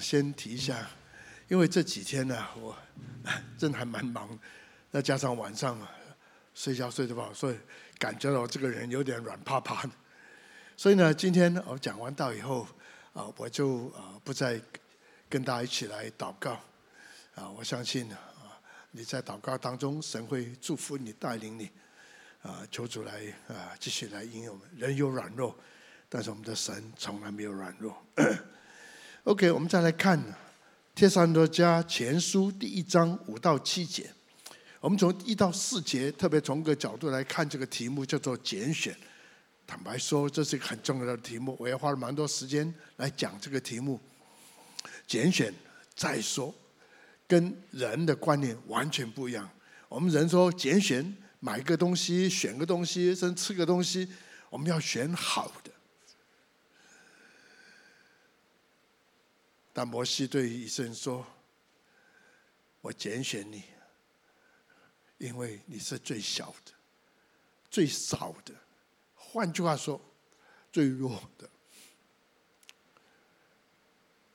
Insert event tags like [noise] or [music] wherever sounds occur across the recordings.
先提一下，因为这几天呢，我 [laughs] 真的还蛮忙，再加上晚上睡觉睡得不好，所以感觉到我这个人有点软趴趴的。所以呢，今天我讲完道以后，啊，我就啊不再跟大家一起来祷告。啊，我相信啊，你在祷告当中，神会祝福你、带领你。啊，求主来啊，继续来应用我们。人有软弱，但是我们的神从来没有软弱。OK，我们再来看《帖撒罗尼迦前书》第一章五到七节。我们从一到四节，特别从一个角度来看这个题目，叫做拣选。坦白说，这是一个很重要的题目，我也花了蛮多时间来讲这个题目。拣选再说，跟人的观念完全不一样。我们人说拣选。买个东西，选个东西，甚至吃个东西，我们要选好的。但摩西对以色列人说：“我拣选你，因为你是最小的、最少的，换句话说，最弱的。”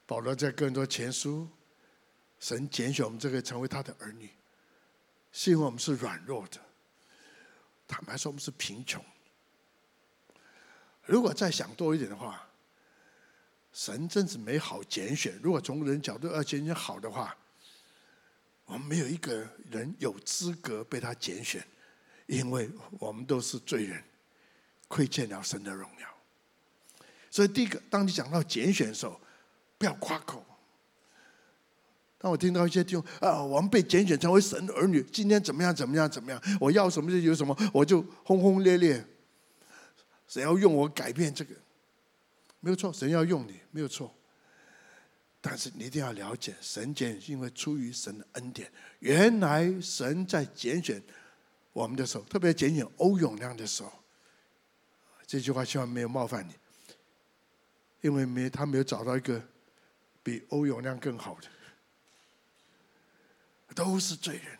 保罗在更多前书，神拣选我们这个成为他的儿女，是因为我们是软弱的。坦白说，我们是贫穷。如果再想多一点的话，神真是没好拣选。如果从人角度要拣选好的话，我们没有一个人有资格被他拣选，因为我们都是罪人，亏欠了神的荣耀。所以，第一个，当你讲到拣选的时候，不要夸口。当我听到一些就啊，我们被拣选成为神的儿女，今天怎么样？怎么样？怎么样？我要什么就有什么，我就轰轰烈烈。谁要用我改变这个，没有错。神要用你，没有错。但是你一定要了解，神拣是因为出于神的恩典。原来神在拣选我们的时候，特别拣选欧永亮的时候，这句话希望没有冒犯你，因为没他没有找到一个比欧永亮更好的。都是罪人，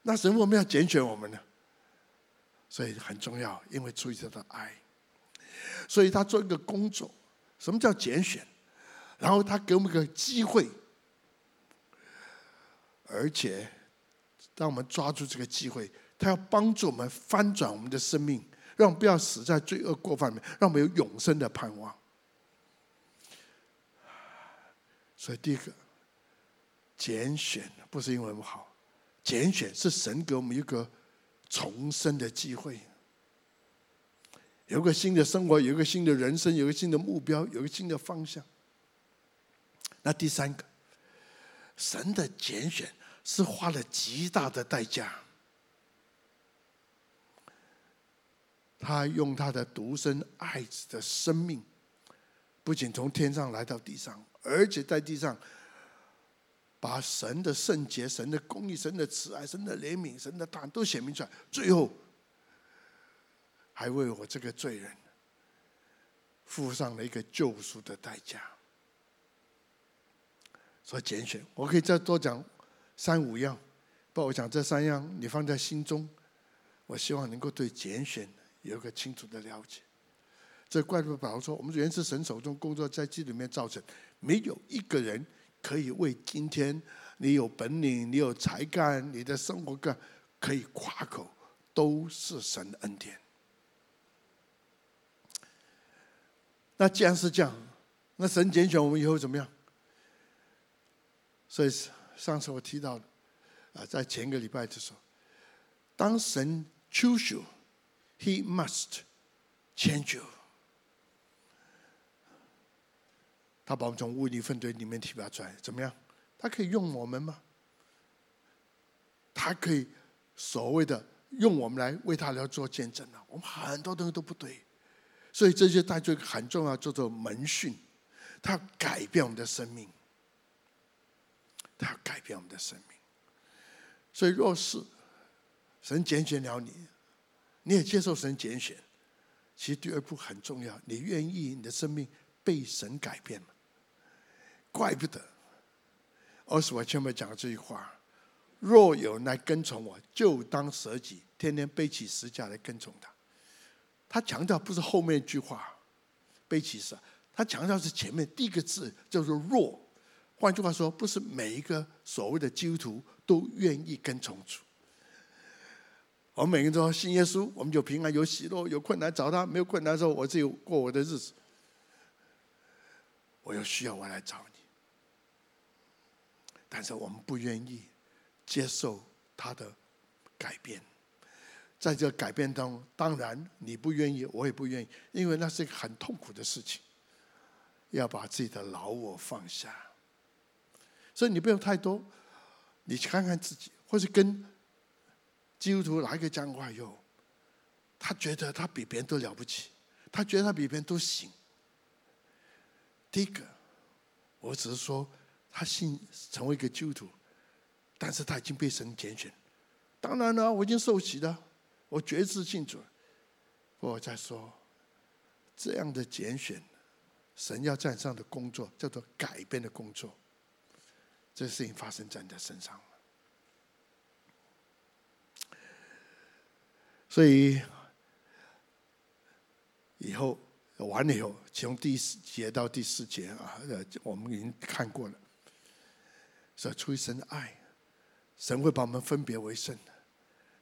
那神为什么要拣选我们呢？所以很重要，因为出于他的爱，所以他做一个工作。什么叫拣选？然后他给我们一个机会，而且当我们抓住这个机会，他要帮助我们翻转我们的生命，让我们不要死在罪恶过犯里面，让我们有永生的盼望。所以第一个。拣选不是因为我们好，拣选是神给我们一个重生的机会，有个新的生活，有个新的人生，有个新的目标，有个新的方向。那第三个，神的拣选是花了极大的代价，他用他的独生爱子的生命，不仅从天上来到地上，而且在地上。把神的圣洁、神的公义、神的慈爱、神的怜悯、神的大都显明出来，最后还为我这个罪人付上了一个救赎的代价。所以拣选，我可以再多讲三五样，不我讲这三样，你放在心中，我希望能够对拣选有个清楚的了解。这怪不得保罗说，我们原是神手中工作，在基里面造成，没有一个人。可以为今天你有本领、你有才干、你的生活干可以夸口，都是神的恩典。那既然是这样，那神拣选我们以后怎么样？所以上次我提到的啊，在前个礼拜的时候，当神 choose you，He must change you。他把我们从污泥粪堆里面提拔出来，怎么样？他可以用我们吗？他可以所谓的用我们来为他来做见证啊？我们很多东西都不对，所以这些带出很重要，叫做门训。他要改变我们的生命，他要改变我们的生命。所以，若是神拣选了你，你也接受神拣选，其实第二步很重要，你愿意你的生命被神改变吗？怪不得，而是我前面讲的这句话：若有人来跟从我，就当舍己，天天背起十架来跟从他。他强调不是后面一句话，背起十，他强调是前面第一个字叫做“若”，换句话说，不是每一个所谓的基督徒都愿意跟从主。我们每个人都说信耶稣，我们就平安有喜乐，有困难找他，没有困难的时候，我自己过我的日子。我有需要，我来找你。但是我们不愿意接受他的改变。在这改变当中，当然你不愿意，我也不愿意，因为那是一个很痛苦的事情。要把自己的老我放下，所以你不用太多，你去看看自己，或是跟基督徒哪一个讲话以后，他觉得他比别人都了不起，他觉得他比别人都行。第一个，我只是说他信成为一个基督徒，但是他已经被神拣选。当然了，我已经受洗了，我决志信主。我在说，这样的拣选。神要在上的工作叫做改变的工作，这事情发生在你的身上。所以以后完了以后，从第四节到第四节啊，呃我们已经看过了。所以出于神的爱，神会把我们分别为圣，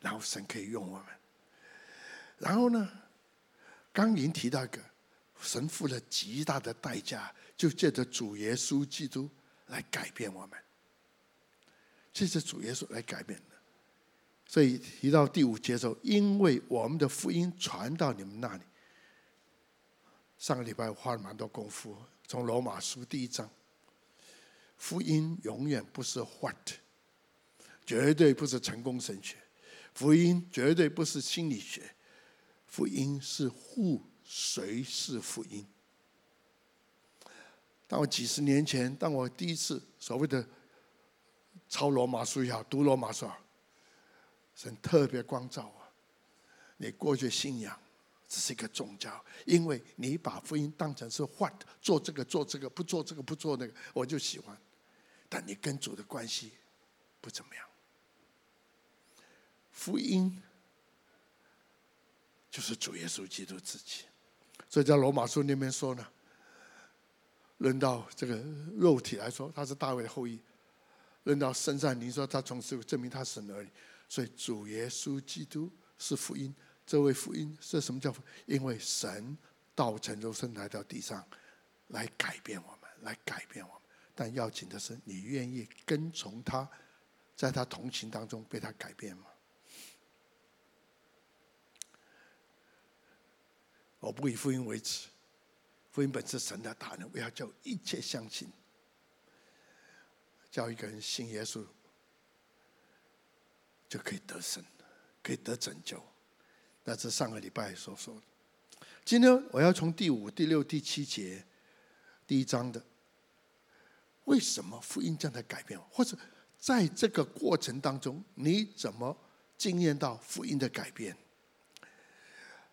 然后神可以用我们。然后呢，刚您提到一个。神付了极大的代价，就借着主耶稣基督来改变我们。借着主耶稣来改变的。所以提到第五节的时候，因为我们的福音传到你们那里。上个礼拜花了蛮多功夫，从罗马书第一章，福音永远不是 what，绝对不是成功神学，福音绝对不是心理学，福音是护。谁是福音？当我几十年前，当我第一次所谓的抄罗马书也好，读罗马书，神特别光照我。你过去信仰只是一个宗教，因为你把福音当成是 what，做这个做这个，不做这个不做那个，我就喜欢。但你跟主的关系不怎么样。福音就是主耶稣基督自己。所以在罗马书里面说呢，论到这个肉体来说，他是大卫的后裔；论到圣善，你说他从此证明他是神而已。所以主耶稣基督是福音，这位福音是什么叫福？因为神道成肉身来到地上，来改变我们，来改变我们。但要紧的是，你愿意跟从他，在他同行当中被他改变吗？我不以福音为耻，福音本是神的大能，我要叫一切相信，叫一个人信耶稣，就可以得生，可以得拯救。那是上个礼拜所说的。今天我要从第五、第六、第七节第一章的，为什么福音这样的改变，或者在这个过程当中，你怎么经验到福音的改变？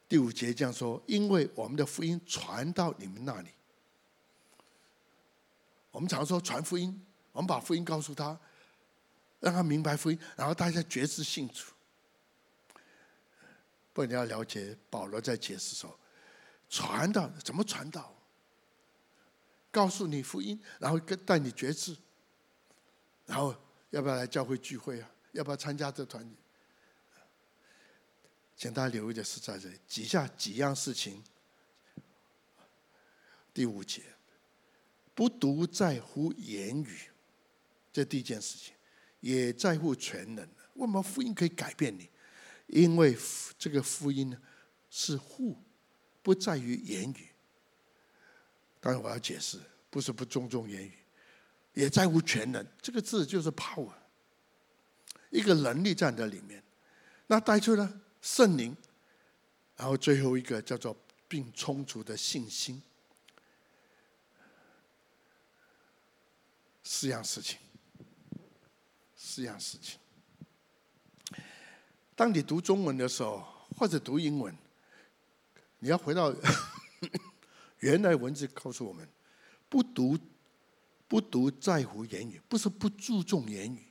第五节这样说：“因为我们的福音传到你们那里，我们常说传福音，我们把福音告诉他，让他明白福音，然后大家觉知信主。不过你要了解，保罗在解释说，传道怎么传道？告诉你福音，然后跟带你觉知，然后要不要来教会聚会啊？要不要参加这团体？”请大家留意的是在这里，几下几样事情。第五节，不独在乎言语，这第一件事情，也在乎全能。为什么福音可以改变你？因为这个福音呢，是互，不在于言语。当然我要解释，不是不尊重言语，也在乎全能。这个字就是 power，一个能力站在里面。那带出呢？圣灵，然后最后一个叫做并充足的信心，四样事情，四样事情。当你读中文的时候，或者读英文，你要回到 [laughs] 原来文字，告诉我们：不读不读在乎言语，不是不注重言语，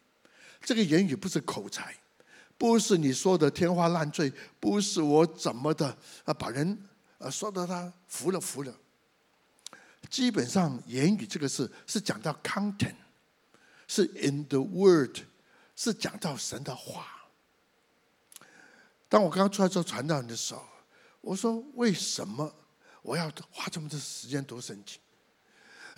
这个言语不是口才。不是你说的天花乱坠，不是我怎么的啊，把人啊说的他服了服了。基本上言语这个事是讲到 content，是 in the word，是讲到神的话。当我刚刚出来做传道人的时候，我说为什么我要花这么多时间读圣经？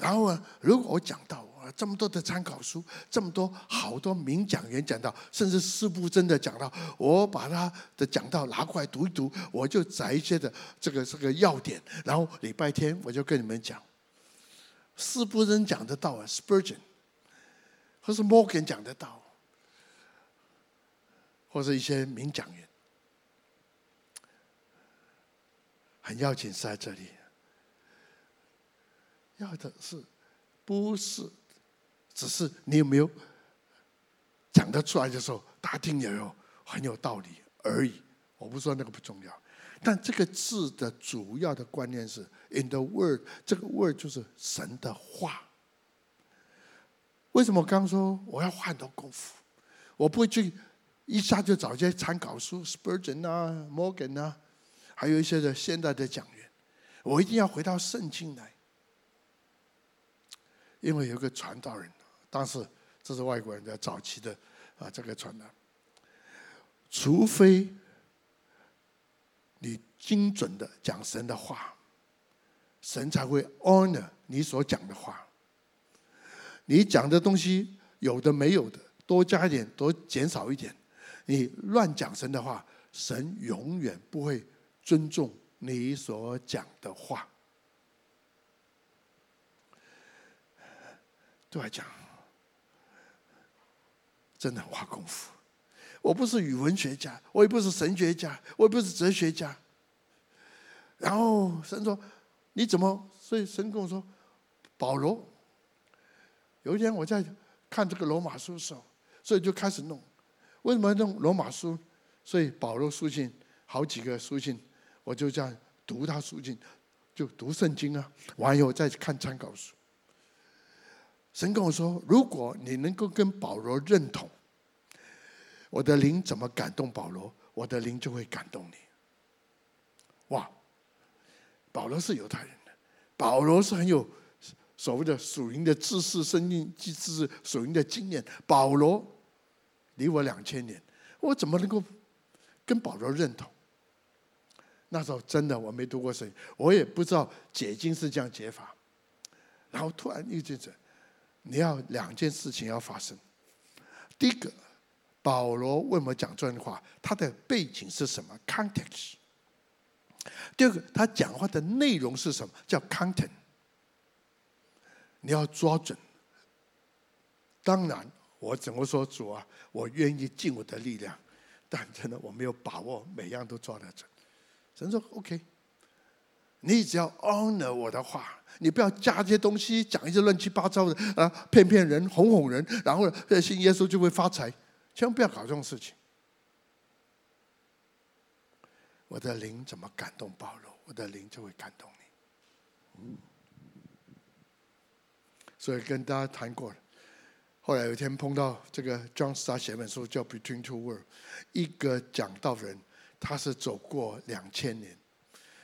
然后呢，如果我讲到啊这么多的参考书，这么多好多名讲员讲到，甚至四部真的讲到，我把他的讲道拿过来读一读，我就摘一些的这个这个要点，然后礼拜天我就跟你们讲，四部真讲得到啊，Spurgeon，或是 Morgan 讲得到，或者一些名讲员，很要紧是在这里。要的是，不是，只是你有没有讲得出来的时候，大家听也有很有道理而已。我不说那个不重要，但这个字的主要的观念是 “in the word”，这个 “word” 就是神的话。为什么我刚刚说我要花很多功夫？我不会去一下就找一些参考书，Spurgeon 啊、Morgan 啊，还有一些的现代的讲员，我一定要回到圣经来。因为有个传道人，当时这是外国人的早期的啊，这个传道，除非你精准的讲神的话，神才会 honor 你所讲的话。你讲的东西有的没有的，多加一点，多减少一点，你乱讲神的话，神永远不会尊重你所讲的话。对我来讲，真的花功夫。我不是语文学家，我也不是神学家，我也不是哲学家。然后神说：“你怎么？”所以神跟我说：“保罗。”有一天我在看这个罗马书的时候，所以就开始弄。为什么要弄罗马书？所以保罗书信好几个书信，我就这样读他书信，就读圣经啊。完以后再看参考书。神跟我说：“如果你能够跟保罗认同，我的灵怎么感动保罗，我的灵就会感动你。”哇！保罗是犹太人的，保罗是很有所谓的属灵的知识、生命知识、属灵的经验。保罗离我两千年，我怎么能够跟保罗认同？那时候真的我没读过圣经，我也不知道解经是这样解法。然后突然遇见这。你要两件事情要发生。第一个，保罗为什么讲这样的话？他的背景是什么？context。第二个，他讲话的内容是什么？叫 content。你要抓准。当然，我怎么说主啊？我愿意尽我的力量，但真的我没有把握每样都抓得准。神说 OK。你只要 honor 我的话，你不要加这些东西，讲一些乱七八糟的啊，骗骗人，哄哄人，然后信耶稣就会发财，千万不要搞这种事情。我的灵怎么感动保罗，我的灵就会感动你。所以跟大家谈过了，后来有一天碰到这个 John Stott 写本书叫《Between Two Worlds》，一个讲道人，他是走过两千年。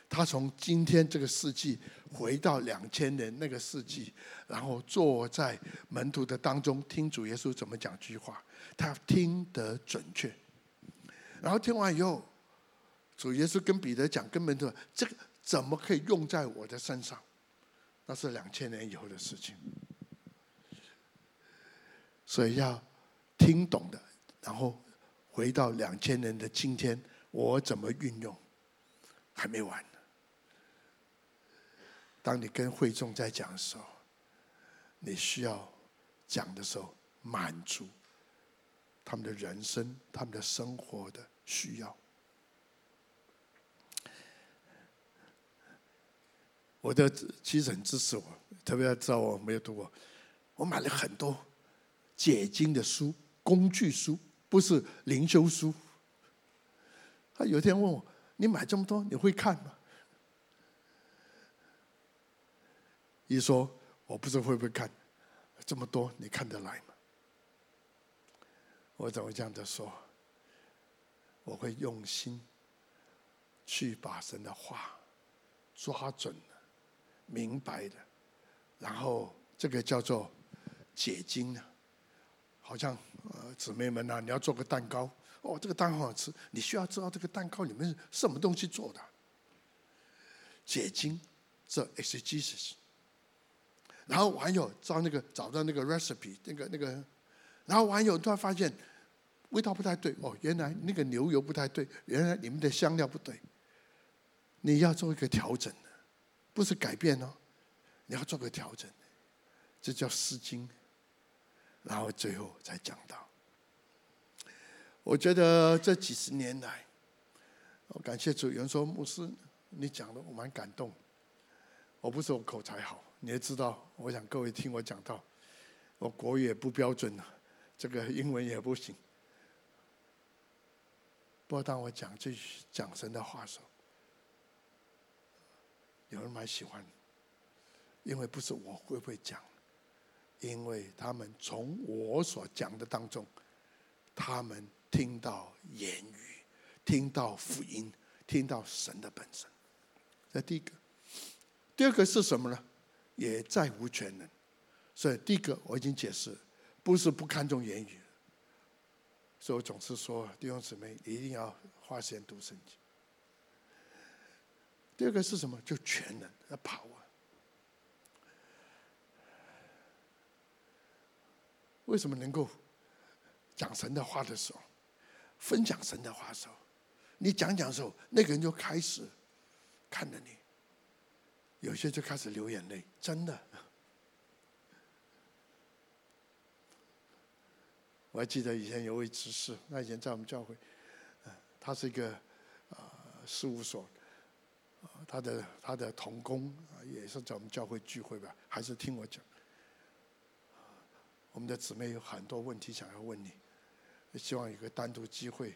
他从今天这个世纪回到两千年那个世纪，然后坐在门徒的当中听主耶稣怎么讲句话，他听得准确。然后听完以后，主耶稣跟彼得讲，跟门徒这个怎么可以用在我的身上？那是两千年以后的事情，所以要听懂的，然后回到两千年的今天，我怎么运用？还没完。当你跟会众在讲的时候，你需要讲的时候满足他们的人生、他们的生活的需要。我的妻子很支持我，特别要知道我没有读过，我买了很多解经的书、工具书，不是灵修书。他有一天问我：“你买这么多，你会看吗？”一说，我不知道会不会看这么多，你看得来吗？我怎么这样子说？我会用心去把神的话抓准了、明白的然后这个叫做解经呢，好像呃姊妹们呐、啊，你要做个蛋糕，哦，这个蛋糕好吃，你需要知道这个蛋糕里面是什么东西做的。解经，这 exegesis，然后网友找那个找到那个 recipe，那个那个，然后网友突然发现味道不太对，哦，原来那个牛油不太对，原来你们的香料不对，你要做一个调整，不是改变哦，你要做个调整，这叫诗经，然后最后才讲到，我觉得这几十年来，我感谢主，有人说牧师。你讲的我蛮感动，我不是我口才好，你也知道，我想各位听我讲到，我国语也不标准，这个英文也不行。不过当我讲这讲神的话的时候，有人蛮喜欢，因为不是我会不会讲，因为他们从我所讲的当中，他们听到言语，听到福音，听到神的本身。这第一个，第二个是什么呢？也在乎全能。所以第一个我已经解释，不是不看重言语。所以我总是说弟兄姊妹一定要花时间读圣经。第二个是什么？就全能，要跑啊！为什么能够讲神的话的时候，分享神的话的时候，你讲讲的时候，那个人就开始。看着你，有些就开始流眼泪，真的。我还记得以前有位执事，那以前在我们教会，他是一个啊事务所，他的他的同工也是在我们教会聚会吧，还是听我讲。我们的姊妹有很多问题想要问你，希望有个单独机会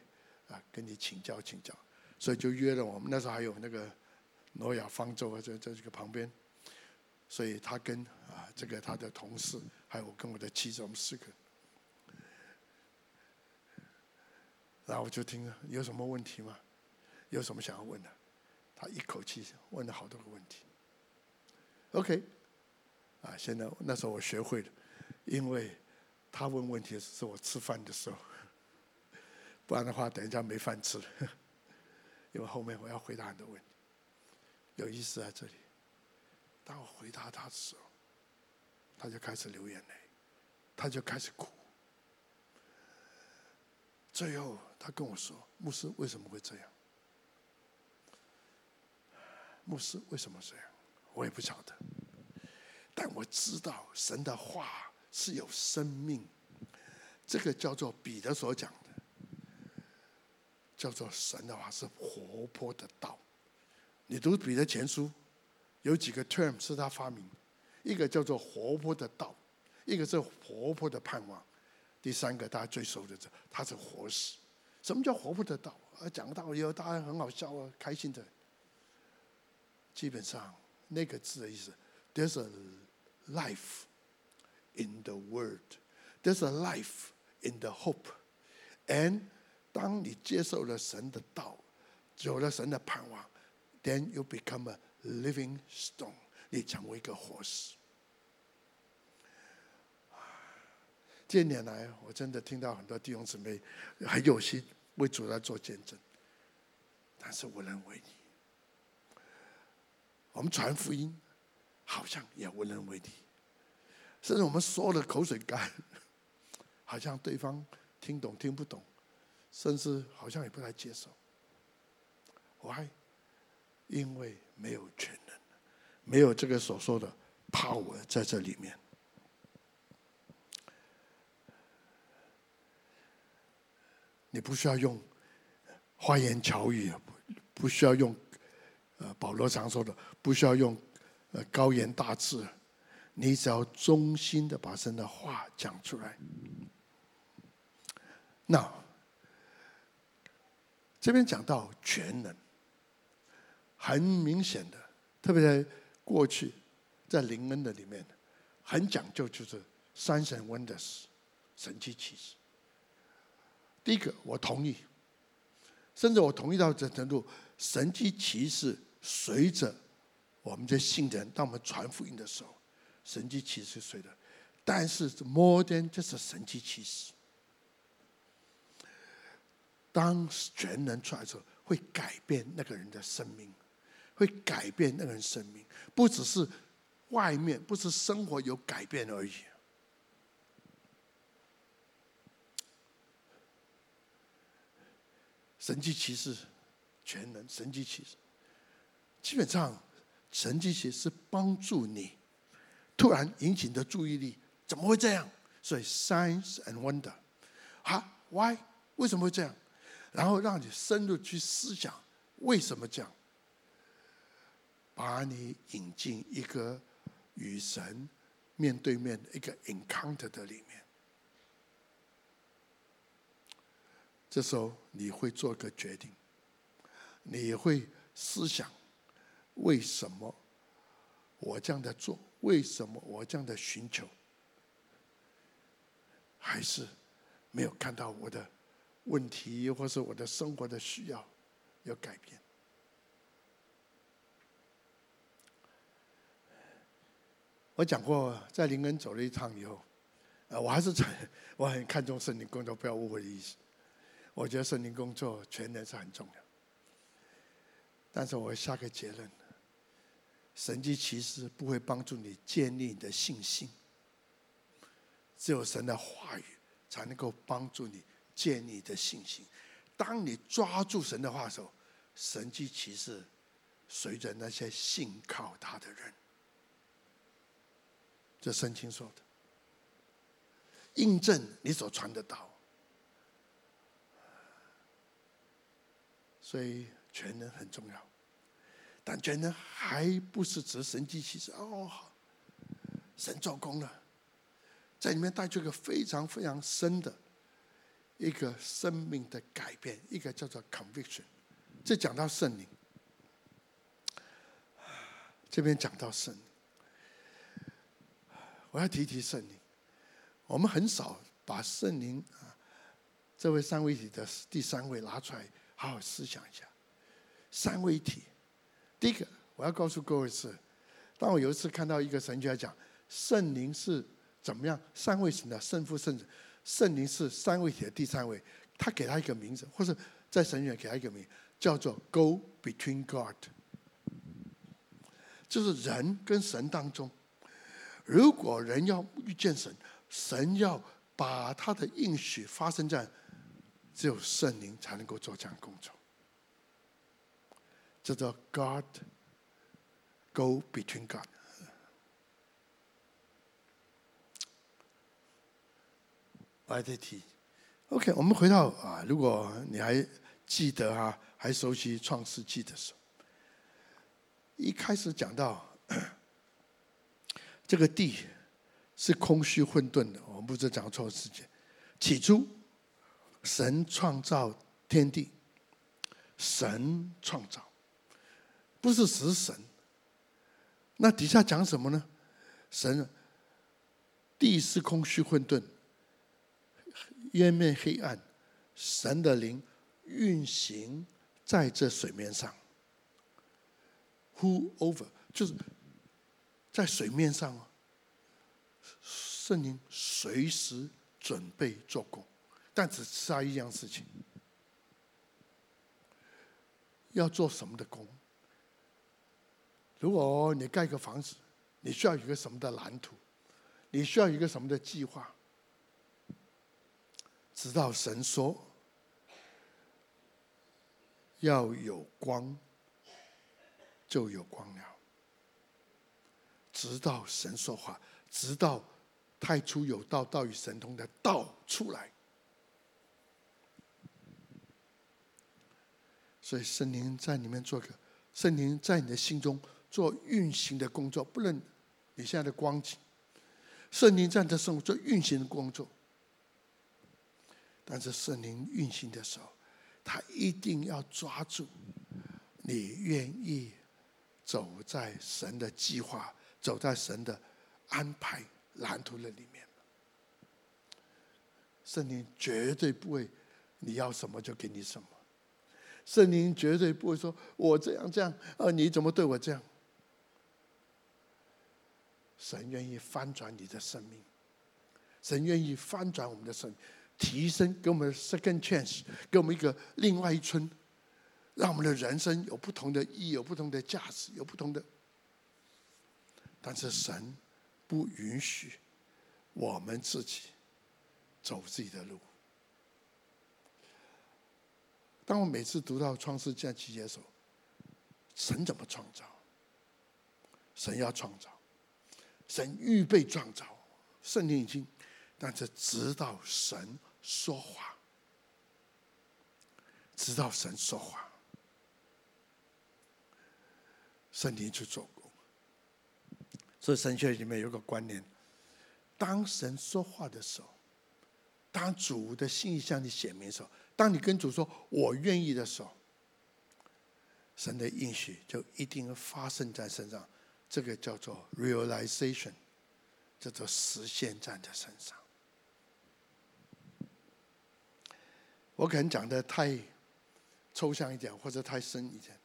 啊跟你请教请教，所以就约了我们。那时候还有那个。挪亚方舟啊，在在这个旁边，所以他跟啊这个他的同事，还有我跟我的妻子，我们四个，然后我就听了，有什么问题吗？有什么想要问的？他一口气问了好多个问题。OK，啊，现在那时候我学会了，因为他问问题是我吃饭的时候，[laughs] 不然的话等一下没饭吃了，[laughs] 因为后面我要回答很多问题。有意思在这里，当我回答他的时候，他就开始流眼泪，他就开始哭。最后，他跟我说：“牧师为什么会这样？牧师为什么这样？我也不晓得。但我知道神的话是有生命，这个叫做彼得所讲的，叫做神的话是活泼的道。”你读彼得前书，有几个 term 是他发明，一个叫做活泼的道，一个是活泼的盼望，第三个大家最熟的这，他是活死。什么叫活泼的道？啊，讲道以后大家很好笑啊，开心的。基本上那个字的意思，There's a life in the word, there's a life in the hope, and 当你接受了神的道，有了神的盼望。Then you become a living stone，你成为一个活石。近年来，我真的听到很多弟兄姊妹很有心为主来做见证，但是无能为力。我们传福音，好像也无能为力，甚至我们说了口水干，好像对方听懂听不懂，甚至好像也不太接受。我还。因为没有全能，没有这个所说的 power 在这里面。你不需要用花言巧语，不需要用呃保罗常说的，不需要用呃高言大志，你只要忠心的把神的话讲出来。那这边讲到全能。很明显的，特别在过去，在灵恩的里面，很讲究就是 signs and wonders，神迹奇事。第一个我同意，甚至我同意到这程度，神迹奇事随着我们这信的人，当我们传福音的时候，神迹奇事谁的？但是 more than 就是神迹奇事。当全能出来的时候，会改变那个人的生命，会改变那个人生命，不只是外面，不是生活有改变而已。神迹奇事，全能神迹奇事，基本上神迹奇事是帮助你突然引起你的注意力，怎么会这样？所以 science and wonder，啊，why？为什么会这样？然后让你深入去思想为什么这样，把你引进一个与神面对面的一个 encounter 的里面。这时候你会做个决定，你会思想为什么我这样的做？为什么我这样的寻求？还是没有看到我的问题，或是我的生活的需要有改变？我讲过，在灵恩走了一趟以后，呃，我还是很 [laughs] 我很看重圣灵工作，不要误会的意思。我觉得圣灵工作全能是很重要，但是我下个结论：神迹奇事不会帮助你建立你的信心，只有神的话语才能够帮助你建立你的信心。当你抓住神的话的时候，神迹奇事随着那些信靠他的人，这圣经说的，印证你所传的道。所以全能很重要，但全能还不是指神迹奇事哦。神做工了，在里面带出一个非常非常深的一个生命的改变，一个叫做 conviction。这讲到圣灵，这边讲到圣灵，我要提提圣灵。我们很少把圣灵啊，这位三位一体的第三位拿出来。好好思想一下，三位一体。第一个，我要告诉各位是，当我有一次看到一个神学家讲，圣灵是怎么样？三位神的圣父、圣子，圣灵是三位一体的第三位。他给他一个名字，或是在神学给他一个名，叫做 “Go Between God”，就是人跟神当中，如果人要遇见神，神要把他的应许发生在。只有圣灵才能够做这样工作，叫做 God go between God。我还在提，OK，我们回到啊，如果你还记得、啊，还熟悉创世纪的时候，一开始讲到这个地是空虚混沌的，我们不是讲错时间，起初。神创造天地，神创造，不是死神。那底下讲什么呢？神，地是空虚混沌，渊面黑暗，神的灵运行在这水面上。Who over 就是在水面上，圣灵随时准备做工。但只差一样事情，要做什么的工？如果你盖个房子，你需要一个什么的蓝图？你需要一个什么的计划？直到神说要有光，就有光了。直到神说话，直到太初有道，道与神同的道出来。所以圣灵在里面做个，圣灵在你的心中做运行的工作，不论你现在的光景，圣灵在你的生活做运行的工作。但是圣灵运行的时候，他一定要抓住你愿意走在神的计划、走在神的安排蓝图的里面。圣灵绝对不会，你要什么就给你什么。圣灵绝对不会说“我这样这样”，呃，你怎么对我这样？神愿意翻转你的生命，神愿意翻转我们的生命，提升给我们 second chance，给我们一个另外一春，让我们的人生有不同的意义，有不同的价值，有不同的。但是神不允许我们自己走自己的路。当我每次读到创世纪七节的时候，神怎么创造？神要创造，神预备创造，圣经已经，但是直到神说话，直到神说话，圣经去做工。所以神学里面有个观念：当神说话的时候，当主的心意向你显明时候。当你跟主说“我愿意”的时候，神的应许就一定发生在身上。这个叫做 realization，叫做实现在你的身上。我可能讲的太抽象一点，或者太深一点。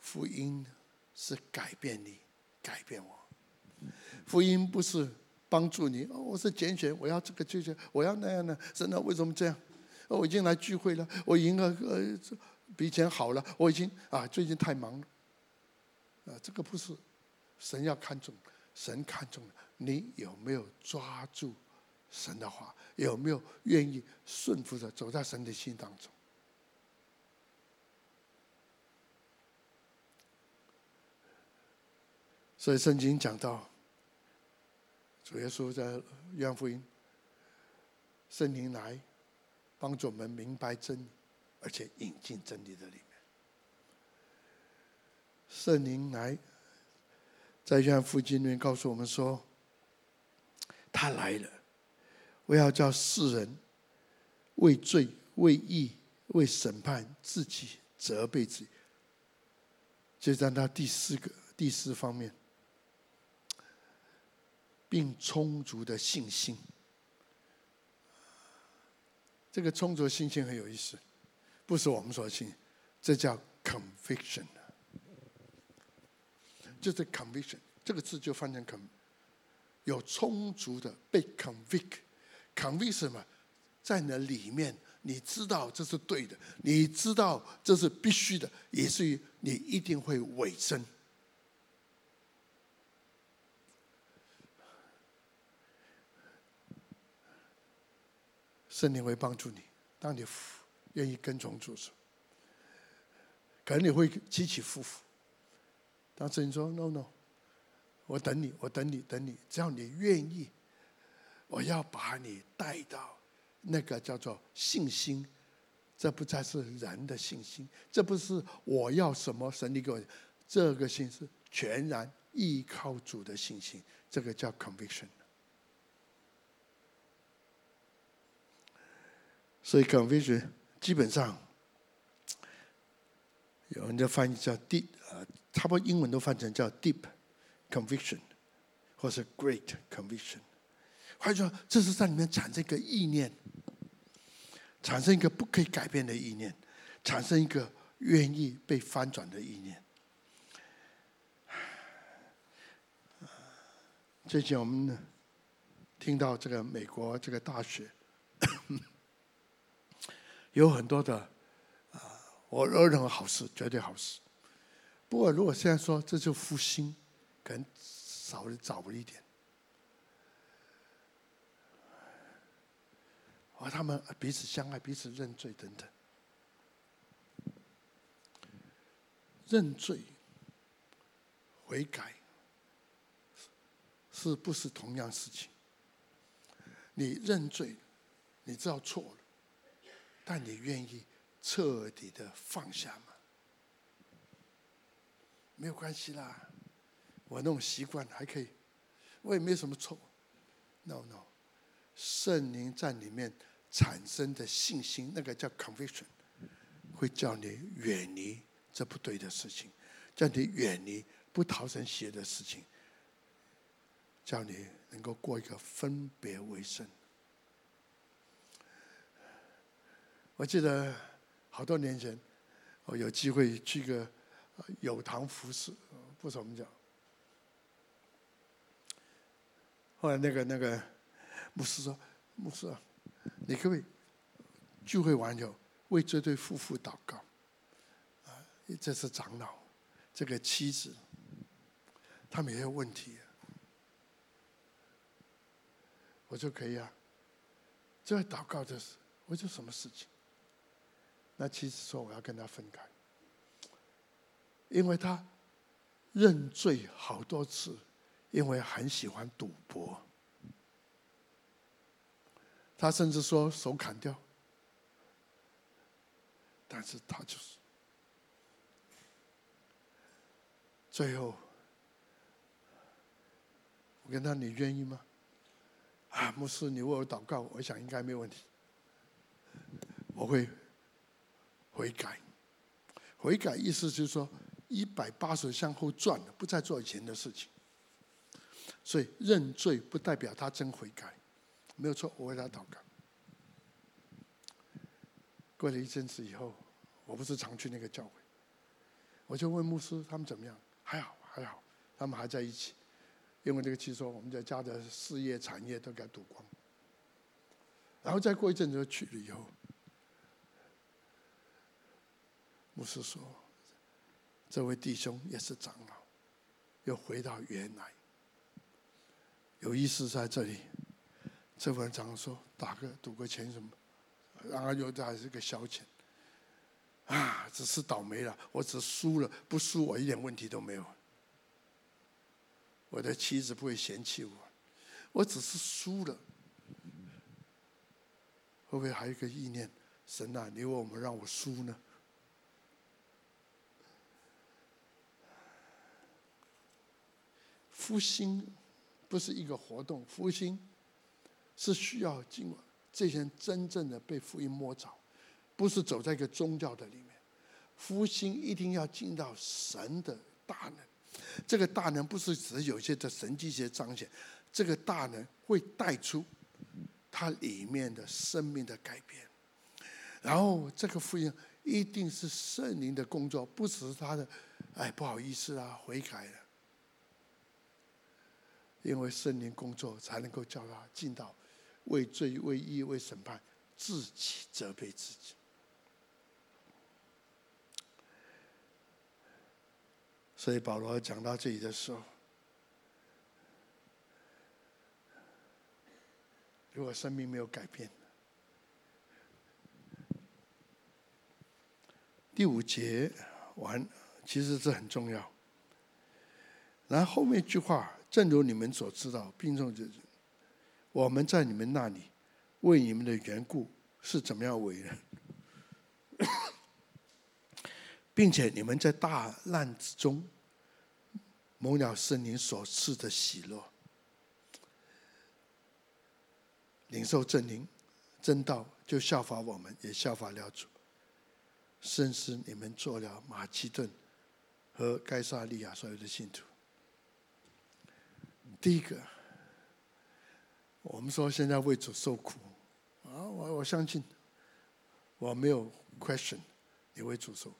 福音是改变你，改变我。福音不是。帮助你哦，我是拣选，我要这个，就是我要那样的。神啊，为什么这样？哦我已经来聚会了，我赢了呃比以前好了，我已经啊最近太忙了。啊，这个不是神要看重，神看重你有没有抓住神的话，有没有愿意顺服着走在神的心当中。所以圣经讲到。主耶稣在约翰福音，圣灵来帮助我们明白真理，而且引进真理的里面。圣灵来在约翰福音里面告诉我们说，他来了，我要叫世人为罪、为义、为审判自己，责备自己。就在他第四个第四方面。并充足的信心，这个充足的信心很有意思，不是我们说的信，这叫 conviction，就是 conviction 这个字就翻成 con，有充足的被 convict，convict 什么？在那里面，你知道这是对的，你知道这是必须的，以至于你一定会委身。圣灵会帮助你，当你愿意跟从主时，可能你会起起伏伏。当圣灵说 “no no”，我等你，我等你，等你，只要你愿意，我要把你带到那个叫做信心。这不再是人的信心，这不是我要什么神你给我，这个信是全然依靠主的信心，这个叫 conviction。所以 conviction 基本上，有人就翻译叫 deep 啊，差不多英文都翻成叫 deep conviction，或是 great conviction。换句话说，这是在里面产生一个意念，产生一个不可以改变的意念，产生一个愿意被翻转的意念。最近我们听到这个美国这个大学。有很多的啊，我认为好事，绝对好事。不过，如果现在说这就复兴，可能少了早了一点。而他们彼此相爱，彼此认罪等等。认罪、悔改，是不是同样事情？你认罪，你知道错了。但你愿意彻底的放下吗？没有关系啦，我那种习惯还可以，我也没什么错。No no，圣灵在里面产生的信心，那个叫 conviction，会叫你远离这不对的事情，叫你远离不讨神喜悦的事情，叫你能够过一个分别为圣。我记得好多年前，我有机会去个有堂服侍，不是我们讲，后来那个那个牧师说：“牧师啊，你可不可以聚会完以后为这对夫妇祷告？啊，这是长老，这个妻子，他们也有问题。”我说可以啊。这祷告的是，我说什么事情？那妻子说：“我要跟他分开，因为他认罪好多次。”因为很喜欢赌博，他甚至说手砍掉，但是他就是最后，我跟他，你愿意吗？啊，牧师，你为我祷告，我想应该没问题，我会悔改，悔改意思就是说一百八十向后转了，不再做以前的事情。所以认罪不代表他真悔改，没有错，我为他祷告。过了一阵子以后，我不是常去那个教会，我就问牧师他们怎么样？还好还好，他们还在一起。因为那个其实说我们在家的事业产业都给赌光。然后再过一阵子去了以后，牧师说，这位弟兄也是长老，又回到原来。有意思在这里，这位长老说打个赌个钱什么，然后又还是个消遣，啊，只是倒霉了，我只输了，不输我一点问题都没有。我的妻子不会嫌弃我，我只是输了。会不会还有一个意念？神啊，你为我们让我输呢？复兴。不是一个活动，复兴是需要经过这些人真正的被福音摸着，不是走在一个宗教的里面。复兴一定要进到神的大能，这个大能不是只有些的神迹些彰显，这个大能会带出它里面的生命的改变。然后这个福音一定是圣灵的工作，不只是他的，哎，不好意思啊，悔改了。因为圣灵工作，才能够叫他进到为罪、为义、为审判，自己责备自己。所以保罗讲到这里的时候，如果生命没有改变，第五节完，其实这很重要。然后后面一句话。正如你们所知道，病重者我们在你们那里为你们的缘故是怎么样为人，[coughs] 并且你们在大难之中蒙了圣灵所赐的喜乐，领受真灵真道，就效法我们，也效法了主，甚至你们做了马其顿和该萨利亚所有的信徒。第一个，我们说现在为主受苦，啊，我我相信，我没有 question 你为主受，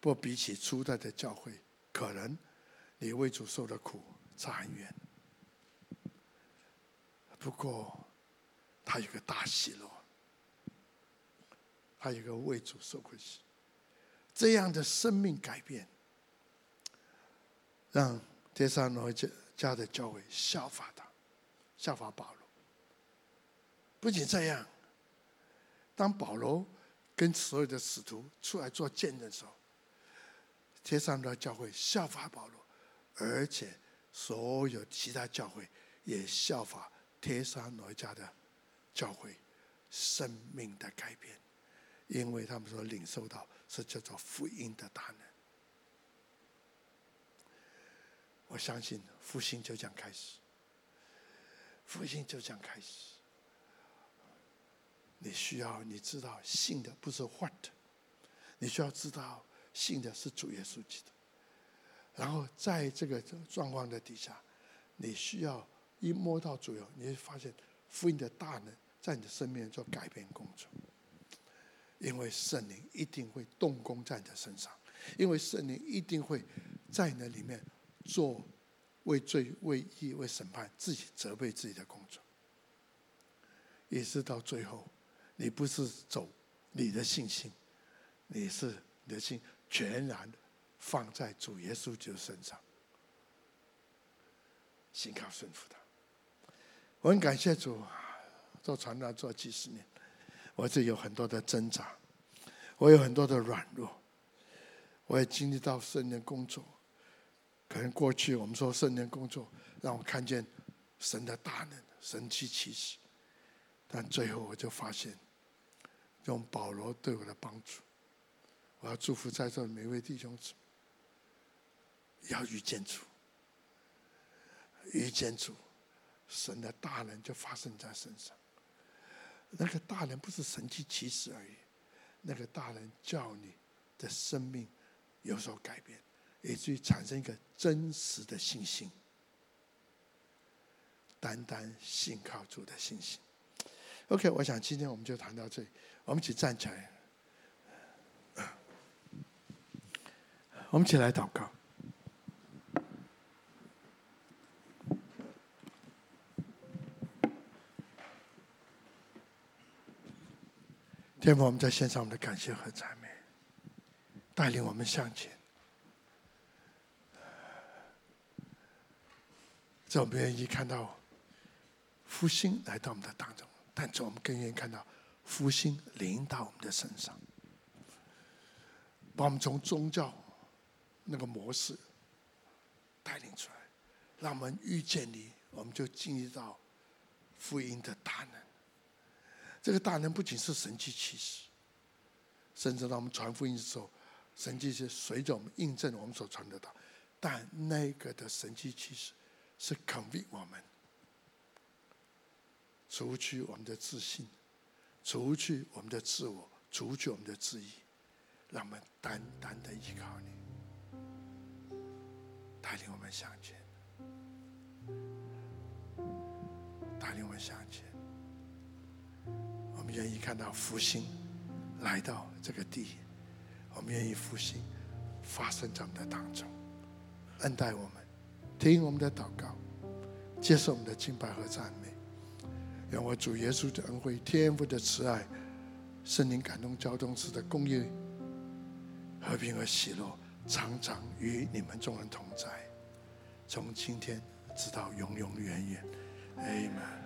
不过比起初代的教会，可能你为主受的苦差很远。不过，他有个大喜乐，他有个为主受苦喜，这样的生命改变，让帖撒罗尼迦。家的教会效法他，效法保罗。不仅这样，当保罗跟所有的使徒出来做见证的时候，天上的教会效法保罗，而且所有其他教会也效法帖撒罗家的教会，生命的改变，因为他们说领受到是叫做福音的大能。我相信复兴就这样开始，复兴就这样开始。你需要你知道信的不是 what，你需要知道信的是主耶稣基督。然后在这个状况的底下，你需要一摸到主，你会发现福音的大能在你的生命做改变工作。因为圣灵一定会动工在你的身上，因为圣灵一定会在你的里面。做为罪、为义、为审判，自己责备自己的工作。也是到最后，你不是走你的信心，你是你的心全然放在主耶稣基督身上，信靠顺服他。我很感谢主，做传道做几十年，我这有很多的挣扎，我有很多的软弱。我也经历到圣灵工作，可能过去我们说圣灵工作让我看见神的大能、神迹奇事，但最后我就发现，用保罗对我的帮助，我要祝福在座的每位弟兄姊妹，要遇见主，遇见主，神的大能就发生在身上。那个大能不是神迹奇事而已，那个大能叫你的生命。有所改变，以至于产生一个真实的信心，单单信靠主的信心。OK，我想今天我们就谈到这里，我们一起站起来，[coughs] 我们一起来祷告。天父，我们在献上我们的感谢和赞美。带领我们向前，在我们愿意看到复兴来到我们的当中，但是我们更愿意看到复兴临到我们的身上，把我们从宗教那个模式带领出来，让我们遇见你，我们就经历到福音的大能。这个大能不仅是神迹奇事，甚至当我们传福音的时候。神迹是随着我们印证我们所传的道，但那个的神迹其实是 convict 我们，除去我们的自信，除去我们的自我，除去我们的自意，让我们单单的依靠你，带领我们向前，带领我们向前，我们愿意看到复兴来到这个地。我们愿意复兴发生在我们的当中，恩待我们，听我们的祷告，接受我们的敬拜和赞美。让我主耶稣的恩惠、天父的慈爱、圣灵感动交通时的公益、和平和喜乐，常常与你们众人同在，从今天直到永永远远。Amen。